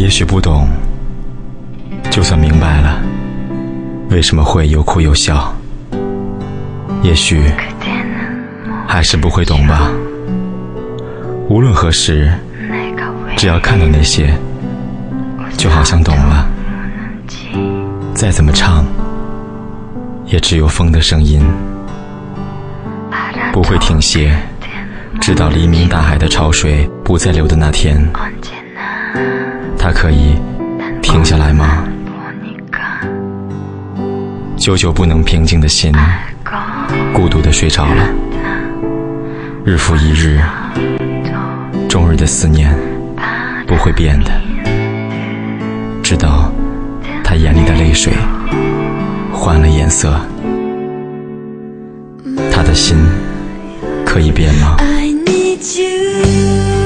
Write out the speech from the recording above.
也许不懂，就算明白了，为什么会又哭又笑？也许还是不会懂吧。无论何时，只要看到那些，就好像懂了。再怎么唱，也只有风的声音，不会停歇，直到黎明大海的潮水不再流的那天。他可以停下来吗？久久不能平静的心，孤独的睡着了。日复一日，终日的思念不会变的，直到他眼里的泪水换了颜色。他的心可以变吗？I need you.